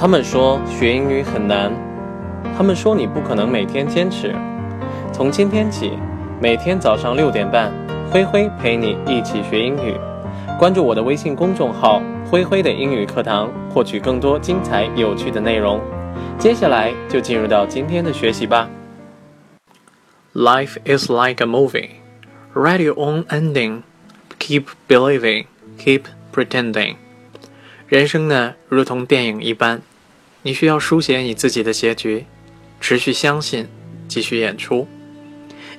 他们说学英语很难，他们说你不可能每天坚持。从今天起，每天早上六点半，灰灰陪你一起学英语。关注我的微信公众号“灰灰的英语课堂”，获取更多精彩有趣的内容。接下来就进入到今天的学习吧。Life is like a movie. Write your own ending. Keep believing. Keep pretending. 人生呢，如同电影一般，你需要书写你自己的结局，持续相信，继续演出。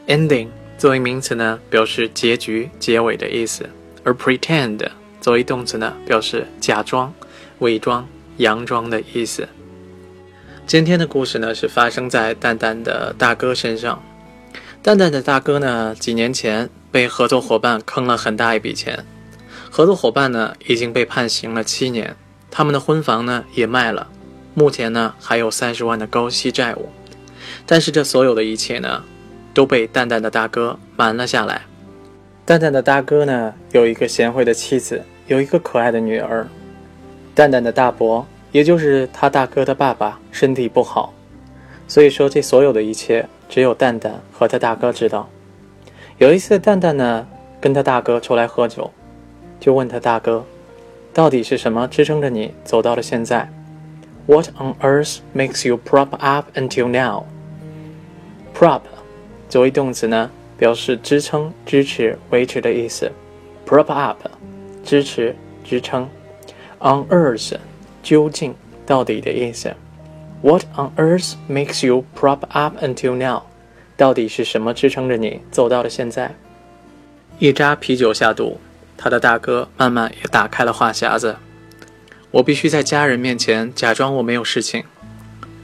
Ending 作为名词呢，表示结局、结尾的意思；而 pretend 作为动词呢，表示假装、伪装、佯装的意思。今天的故事呢，是发生在蛋蛋的大哥身上。蛋蛋的大哥呢，几年前被合作伙伴坑了很大一笔钱。合作伙伴呢已经被判刑了七年，他们的婚房呢也卖了，目前呢还有三十万的高息债务，但是这所有的一切呢都被蛋蛋的大哥瞒了下来。蛋蛋的大哥呢有一个贤惠的妻子，有一个可爱的女儿。蛋蛋的大伯，也就是他大哥的爸爸，身体不好，所以说这所有的一切只有蛋蛋和他大哥知道。有一次，蛋蛋呢跟他大哥出来喝酒。就问他大哥，到底是什么支撑着你走到了现在？What on earth makes you prop up until now? Prop 作为动词呢，表示支撑、支持、维持的意思。Prop up 支持、支撑。On earth 究竟、到底的意思。What on earth makes you prop up until now？到底是什么支撑着你走到了现在？一扎啤酒下肚。他的大哥慢慢也打开了话匣子。我必须在家人面前假装我没有事情。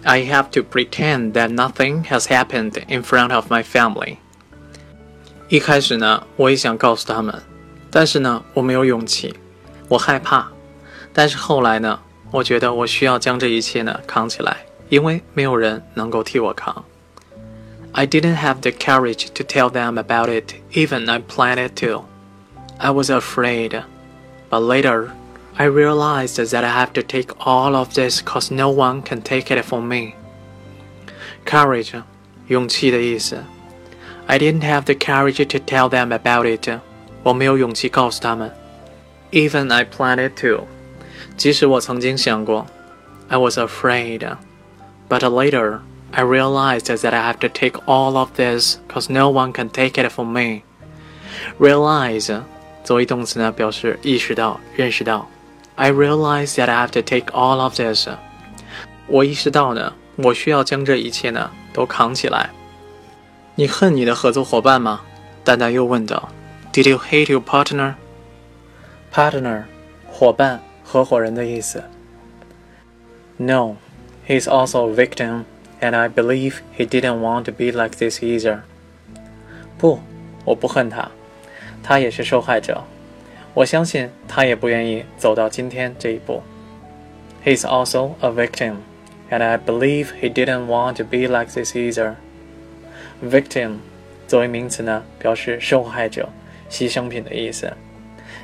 I have to pretend that nothing has happened in front of my family。一开始呢，我也想告诉他们，但是呢，我没有勇气，我害怕。但是后来呢，我觉得我需要将这一切呢扛起来，因为没有人能够替我扛。I didn't have the courage to tell them about it, even I planned it to. I was afraid, but later I realized that I have to take all of this cause no one can take it from me. Courage, 勇气的意思。I didn't have the courage to tell them about it. 我没有勇气告诉他们。Even I planned to. 即使我曾经想过。I was afraid, but later I realized that I have to take all of this cause no one can take it from me. Realize 作为动词呢，表示意识到、认识到。 I realize that I have to take all of this。我意识到呢，我需要将这一切呢都扛起来。你恨你的合作伙伴吗？蛋蛋又问道。Did you hate your partner? Partner，伙伴、合伙人的意思。No, he's also a victim, and I believe he didn't want to be like this either. 不，我不恨他。他也是受害者， 我相信他也不愿意走到今天这一步。He's also a victim, and I believe he didn't want to be like this either. Victim 作为名词呢，表示受害者、牺牲品的意思。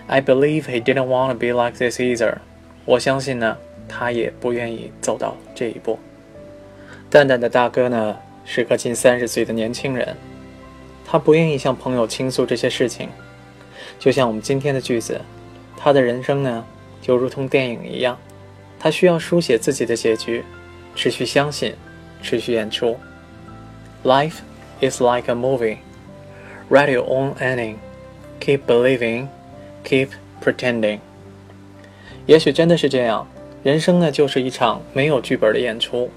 I believe he didn't want to be like this either. 我相信呢，他也不愿意走到这一步。蛋蛋的大哥呢，是个近三十岁的年轻人，他不愿意向朋友倾诉这些事情。就像我们今天的句子，他的人生呢，就如同电影一样，他需要书写自己的结局，持续相信，持续演出。Life is like a movie. Write your own ending. Keep believing. Keep pretending. 也许真的是这样，人生呢，就是一场没有剧本的演出，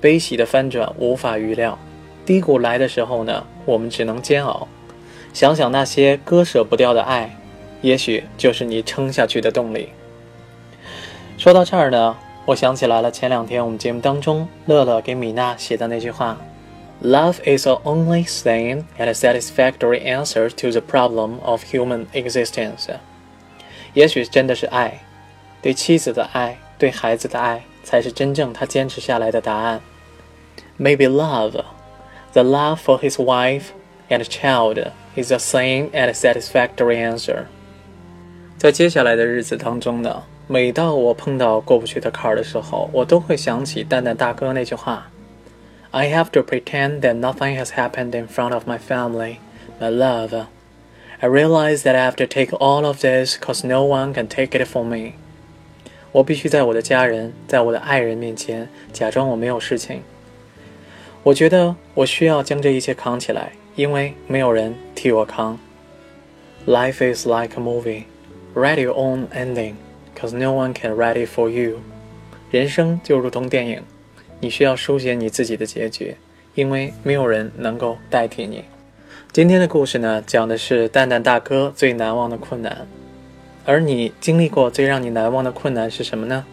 悲喜的翻转无法预料，低谷来的时候呢，我们只能煎熬。想想那些割舍不掉的爱，也许就是你撑下去的动力。说到这儿呢，我想起来了，前两天我们节目当中，乐乐给米娜写的那句话：“Love is the only sane and satisfactory answer to the problem of human existence。”也许真的是爱，对妻子的爱，对孩子的爱，才是真正他坚持下来的答案。Maybe love, the love for his wife and child. is a sane and satisfactory answer。在接下来的日子当中呢， 每当我碰到过不去的坎儿的时候，我都会想起蛋蛋大哥那句话：“I have to pretend that nothing has happened in front of my family, my love. I realize that I have to take all of this because no one can take it from me.” 我必须在我的家人，在我的爱人面前假装我没有事情。我觉得我需要将这一切扛起来， 因为没有人替我扛。Life is like a movie. Write your own ending, cause no one can write it for you. 人生就如同电影，你需要书写你自己的结局，因为没有人能够代替你。今天的故事呢，讲的是蛋蛋大哥最难忘的困难。而你经历过最让你难忘的困难是什么呢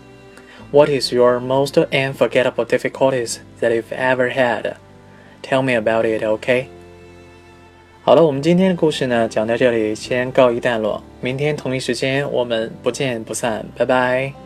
？What is your most unforgettable difficulties that you've ever had? Tell me about it, OK? 好了，我们今天的故事呢，讲到这里，先告一段落。明天同一时间，我们不见不散，拜拜。